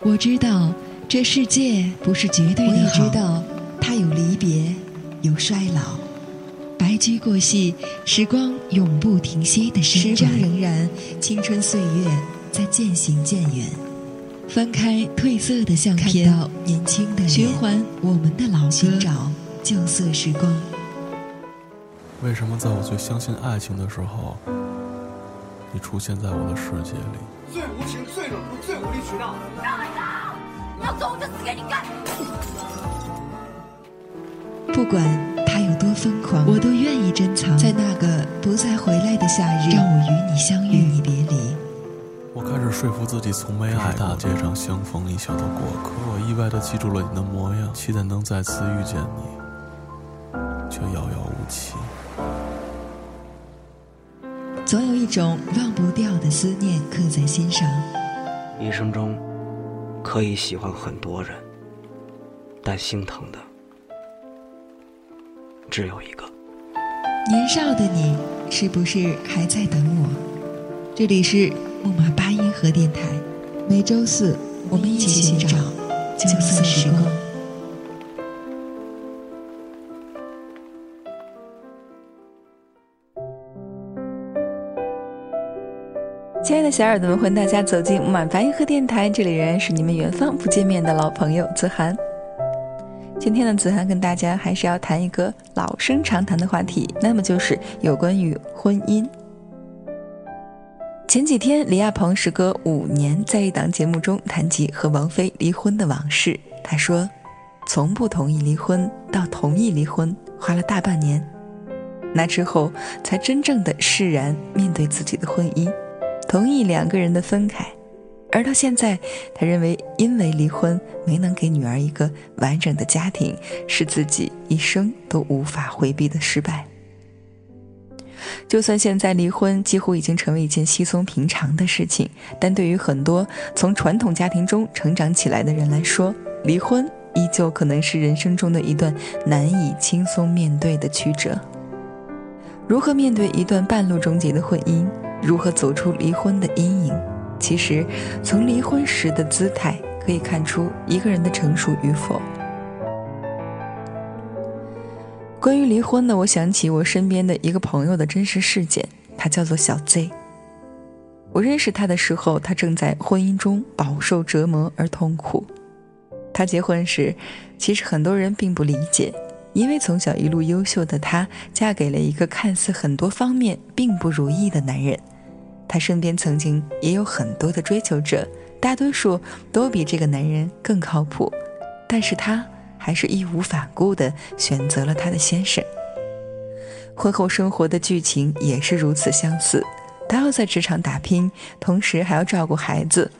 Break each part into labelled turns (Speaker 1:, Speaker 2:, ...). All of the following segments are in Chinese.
Speaker 1: 我知道这世界不是绝对的好，
Speaker 2: 我也知道它有离别，有衰老。
Speaker 1: 白驹过隙，时光永不停歇的
Speaker 2: 时光仍然，青春岁月在渐行渐远。
Speaker 1: 翻开褪色的相片，
Speaker 2: 看到年轻的
Speaker 1: 循环我们的老歌，
Speaker 2: 寻找旧色时光。
Speaker 3: 为什么在我最相信爱情的时候，你出现在我的世界里？
Speaker 4: 最无情、最冷酷、最无理取闹。
Speaker 5: 让一下！你要走，我就死给你看。
Speaker 2: 不管他有多疯狂，
Speaker 1: 我都愿意珍藏
Speaker 2: 在那个不再回来的夏日，
Speaker 1: 让我与你相遇，
Speaker 2: 与你别离。
Speaker 3: 我开始说服自己，从没爱大街上相逢一笑的过客。我意外的记住了你的模样，期待能再次遇见你，却遥遥无期。
Speaker 2: 总有一种忘不掉的思念刻在心上。
Speaker 6: 一生中可以喜欢很多人，但心疼的只有一个。
Speaker 2: 年少的你，是不是还在等我？这里是。木马八音盒电台，每周四我们一起寻找旧色时光。
Speaker 7: 亲爱的小耳朵们，欢迎大家走进木马八音盒电台，这里仍然是你们远方不见面的老朋友子涵。今天的子涵跟大家还是要谈一个老生常谈的话题，那么就是有关于婚姻。前几天，李亚鹏时隔五年在一档节目中谈及和王菲离婚的往事。他说：“从不同意离婚到同意离婚，花了大半年。那之后，才真正的释然面对自己的婚姻，同意两个人的分开。而到现在，他认为因为离婚没能给女儿一个完整的家庭，是自己一生都无法回避的失败。”就算现在离婚几乎已经成为一件稀松平常的事情，但对于很多从传统家庭中成长起来的人来说，离婚依旧可能是人生中的一段难以轻松面对的曲折。如何面对一段半路终结的婚姻？如何走出离婚的阴影？其实，从离婚时的姿态可以看出一个人的成熟与否。关于离婚呢，我想起我身边的一个朋友的真实事件，他叫做小 Z。我认识他的时候，他正在婚姻中饱受折磨而痛苦。他结婚时，其实很多人并不理解，因为从小一路优秀的她，嫁给了一个看似很多方面并不如意的男人。她身边曾经也有很多的追求者，大多数都比这个男人更靠谱，但是她。还是义无反顾地选择了他的先生。婚后生活的剧情也是如此相似，她要在职场打拼，同时还要照顾孩子。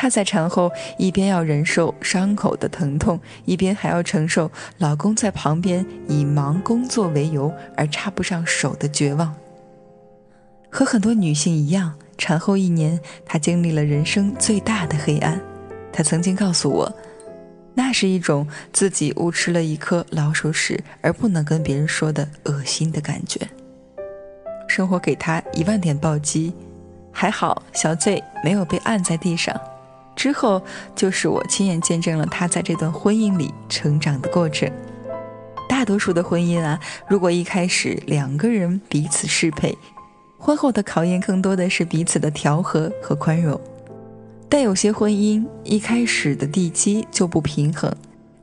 Speaker 7: 她在产后一边要忍受伤口的疼痛，一边还要承受老公在旁边以忙工作为由而插不上手的绝望。和很多女性一样，产后一年，她经历了人生最大的黑暗。她曾经告诉我。那是一种自己误吃了一颗老鼠屎而不能跟别人说的恶心的感觉。生活给她一万点暴击，还好小醉没有被按在地上。之后就是我亲眼见证了他在这段婚姻里成长的过程。大多数的婚姻啊，如果一开始两个人彼此适配，婚后的考验更多的是彼此的调和和宽容。但有些婚姻一开始的地基就不平衡，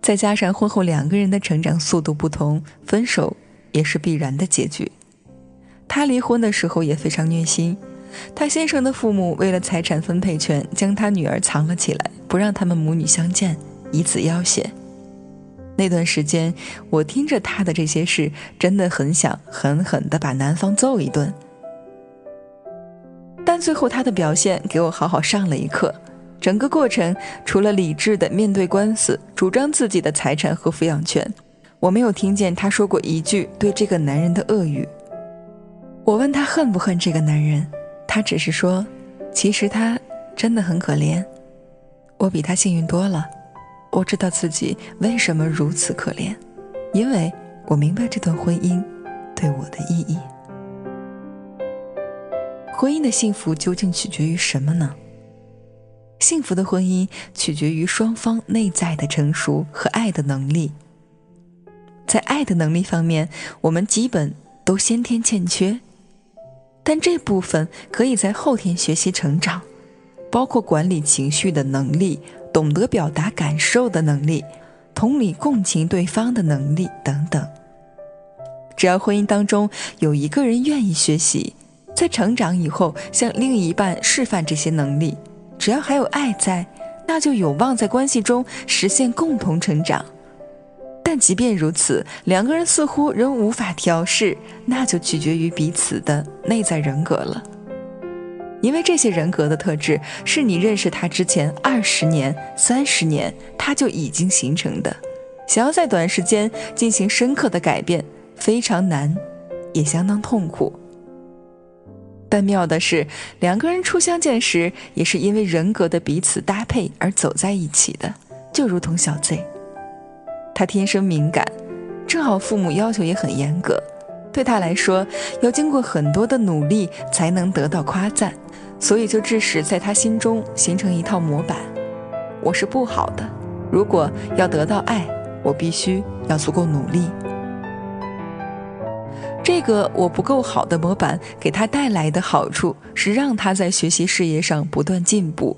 Speaker 7: 再加上婚后两个人的成长速度不同，分手也是必然的结局。他离婚的时候也非常虐心，他先生的父母为了财产分配权，将他女儿藏了起来，不让他们母女相见，以此要挟。那段时间，我听着他的这些事，真的很想狠狠地把男方揍一顿。但最后他的表现给我好好上了一课。整个过程除了理智的面对官司，主张自己的财产和抚养权，我没有听见他说过一句对这个男人的恶语。我问他恨不恨这个男人，他只是说，其实他真的很可怜。我比他幸运多了，我知道自己为什么如此可怜，因为我明白这段婚姻对我的意义。婚姻的幸福究竟取决于什么呢？幸福的婚姻取决于双方内在的成熟和爱的能力。在爱的能力方面，我们基本都先天欠缺，但这部分可以在后天学习成长，包括管理情绪的能力、懂得表达感受的能力、同理共情对方的能力等等。只要婚姻当中有一个人愿意学习，在成长以后向另一半示范这些能力，只要还有爱在，那就有望在关系中实现共同成长。但即便如此，两个人似乎仍无法调试，那就取决于彼此的内在人格了。因为这些人格的特质是你认识他之前二十年、三十年他就已经形成的，想要在短时间进行深刻的改变。非常难，也相当痛苦。但妙的是，两个人初相见时也是因为人格的彼此搭配而走在一起的，就如同小 Z。他天生敏感，正好父母要求也很严格，对他来说要经过很多的努力才能得到夸赞，所以就致使在他心中形成一套模板：我是不好的，如果要得到爱，我必须要足够努力。这个我不够好的模板给他带来的好处是让他在学习事业上不断进步，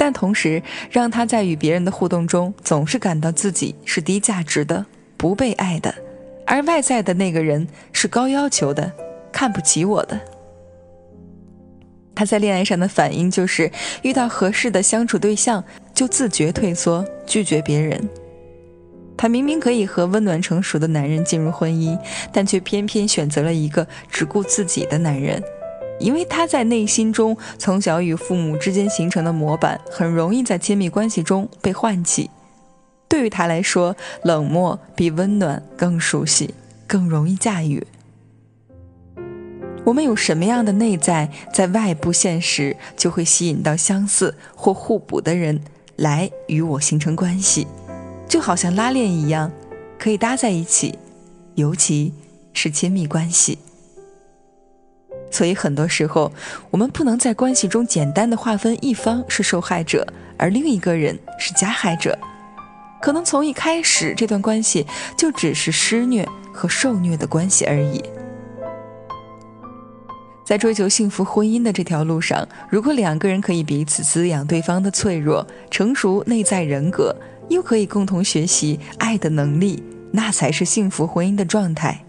Speaker 7: 但同时让他在与别人的互动中总是感到自己是低价值的、不被爱的，而外在的那个人是高要求的、看不起我的。他在恋爱上的反应就是遇到合适的相处对象就自觉退缩，拒绝别人。他明明可以和温暖成熟的男人进入婚姻，但却偏偏选择了一个只顾自己的男人，因为他在内心中从小与父母之间形成的模板，很容易在亲密关系中被唤起。对于他来说，冷漠比温暖更熟悉，更容易驾驭。我们有什么样的内在，在外部现实就会吸引到相似或互补的人来与我形成关系。就好像拉链一样，可以搭在一起，尤其是亲密关系。所以很多时候，我们不能在关系中简单的划分一方是受害者，而另一个人是加害者。可能从一开始，这段关系就只是施虐和受虐的关系而已。在追求幸福婚姻的这条路上，如果两个人可以彼此滋养对方的脆弱、成熟内在人格。又可以共同学习爱的能力，那才是幸福婚姻的状态。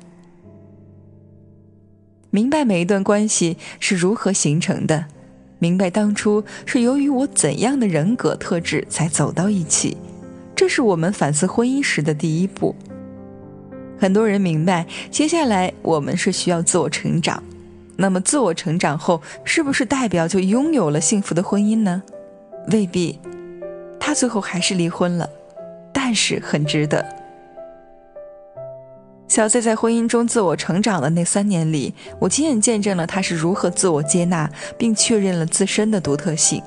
Speaker 7: 明白每一段关系是如何形成的，明白当初是由于我怎样的人格特质才走到一起，这是我们反思婚姻时的第一步。很多人明白，接下来我们是需要自我成长。那么，自我成长后，是不是代表就拥有了幸福的婚姻呢？未必。他最后还是离婚了，但是很值得。小 Z 在婚姻中自我成长的那三年里，我亲眼见证了他是如何自我接纳，并确认了自身的独特性。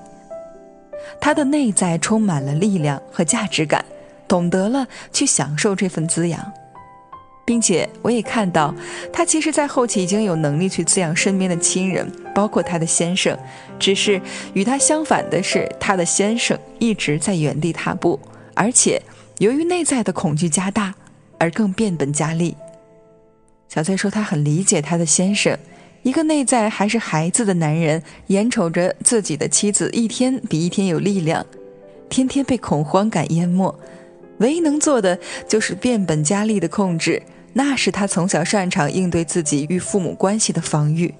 Speaker 7: 他的内在充满了力量和价值感，懂得了去享受这份滋养。并且我也看到，他其实，在后期已经有能力去滋养身边的亲人，包括他的先生。只是与他相反的是，他的先生一直在原地踏步，而且由于内在的恐惧加大，而更变本加厉。小翠说，他很理解他的先生，一个内在还是孩子的男人，眼瞅着自己的妻子一天比一天有力量，天天被恐慌感淹没，唯一能做的就是变本加厉的控制。那是他从小擅长应对自己与父母关系的防御，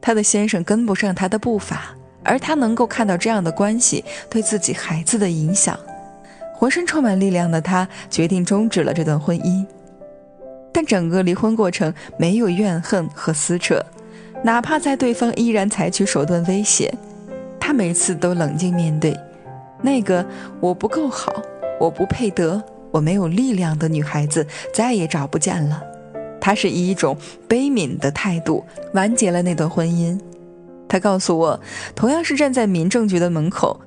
Speaker 7: 他的先生跟不上他的步伐，而他能够看到这样的关系对自己孩子的影响，浑身充满力量的他决定终止了这段婚姻。但整个离婚过程没有怨恨和撕扯，哪怕在对方依然采取手段威胁，他每次都冷静面对，那个我不够好，我不配得。我没有力量的女孩子再也找不见了。他是以一种悲悯的态度完结了那段婚姻。他告诉我，同样是站在民政局的门口，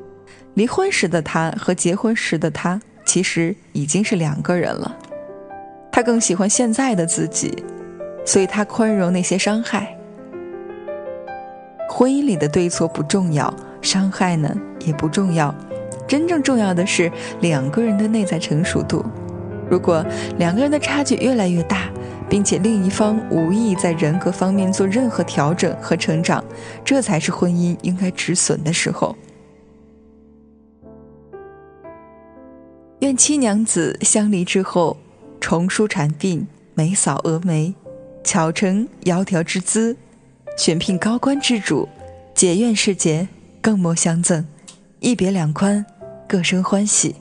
Speaker 7: 离婚时的他和结婚时的他其实已经是两个人了。他更喜欢现在的自己，所以他宽容那些伤害。婚姻里的对错不重要，伤害呢也不重要，真正重要的是两个人的内在成熟度。如果两个人的差距越来越大，并且另一方无意在人格方面做任何调整和成长，这才是婚姻应该止损的时候。七娘子相离之后，重梳蝉鬓，眉扫蛾眉，巧成窈窕之姿，选聘高官之主，解怨释结，更莫相赠，一别两宽，各生欢喜。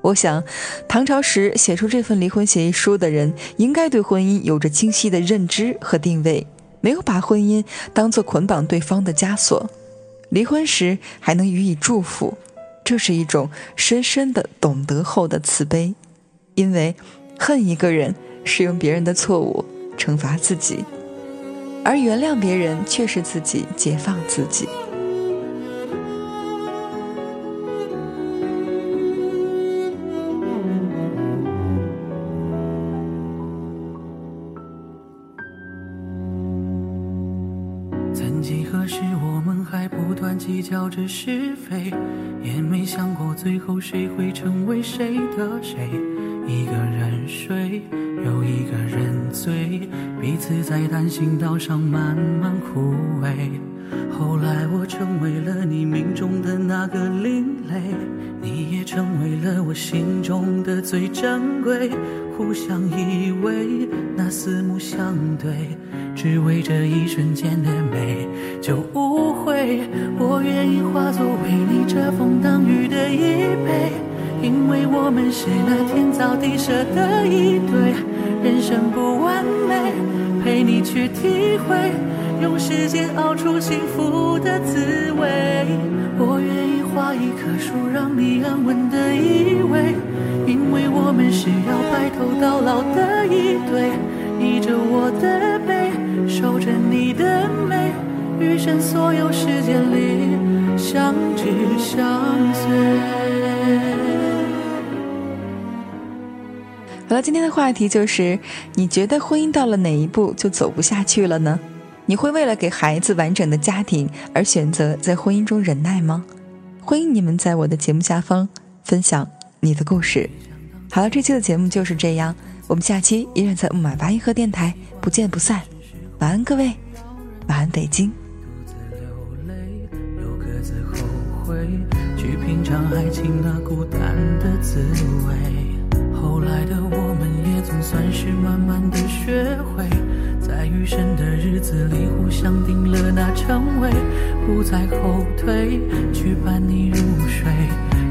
Speaker 7: 我想，唐朝时写出这份离婚协议书的人，应该对婚姻有着清晰的认知和定位，没有把婚姻当作捆绑对方的枷锁，离婚时还能予以祝福。这是一种深深的懂得后的慈悲，因为恨一个人是用别人的错误惩罚自己，而原谅别人却是自己解放自己。
Speaker 8: 计较着是非，也没想过最后谁会成为谁的谁。一个人睡，又一个人醉，彼此在单行道上慢慢枯萎。后来我成为了你命中的那个另类，你也成为了我心中的最珍贵。互相依偎，那四目相对，只为这一瞬间的美就无悔。我愿意化作为你遮风挡雨的衣被，因为我们是那天造地设的一对。人生不完美，陪你去体会，用时间熬出幸福的滋味。我愿意画一棵树，让你安稳的依偎。因为我们是要白头到老的一对，依着我的，守着你的美，余生所有时间里相知相随。
Speaker 7: 好了，今天的话题就是：你觉得婚姻到了哪一步就走不下去了呢？你会为了给孩子完整的家庭而选择在婚姻中忍耐吗？欢迎你们在我的节目下方分享。你的故事，好了，这期的节目就是这样，我们下期依然在木马八音盒电台不见不散，晚安各位，晚安北京。
Speaker 8: 去品尝爱情那孤单的滋味。后来的我们也总算是慢慢的学会，在余生的日子里互相定了那称谓，不再后退，去伴你入睡。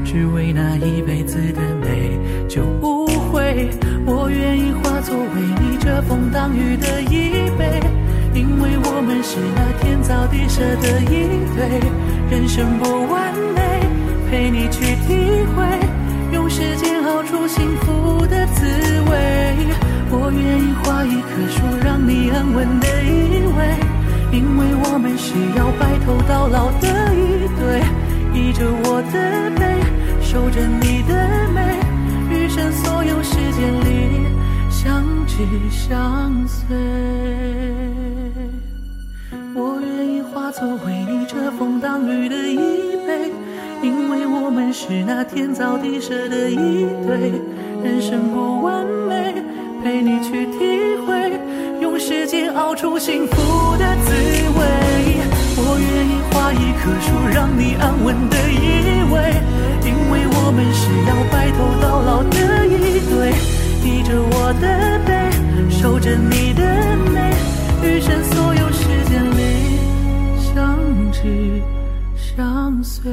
Speaker 8: 只为那一辈子的美，就不会。我愿意化作为你遮风挡雨的衣被，因为我们是那天造地设的一对。人生不完美，陪你去体会，用时间熬出幸福的滋味。我愿意画一棵树，让你安稳的依偎，因为我们是要白头到老的一对，依着我的背。守着你的美，余生所有时间里相知相随。我愿意化作为你遮风挡雨的衣被，因为我们是那天造地设的一对。人生不完美，陪你去体会，用时间熬出幸福的滋味。我愿意画一棵树，让你安稳的依偎。因为我们是要白头到老的一对，依着我的背，守着你的美，余生所。只相随。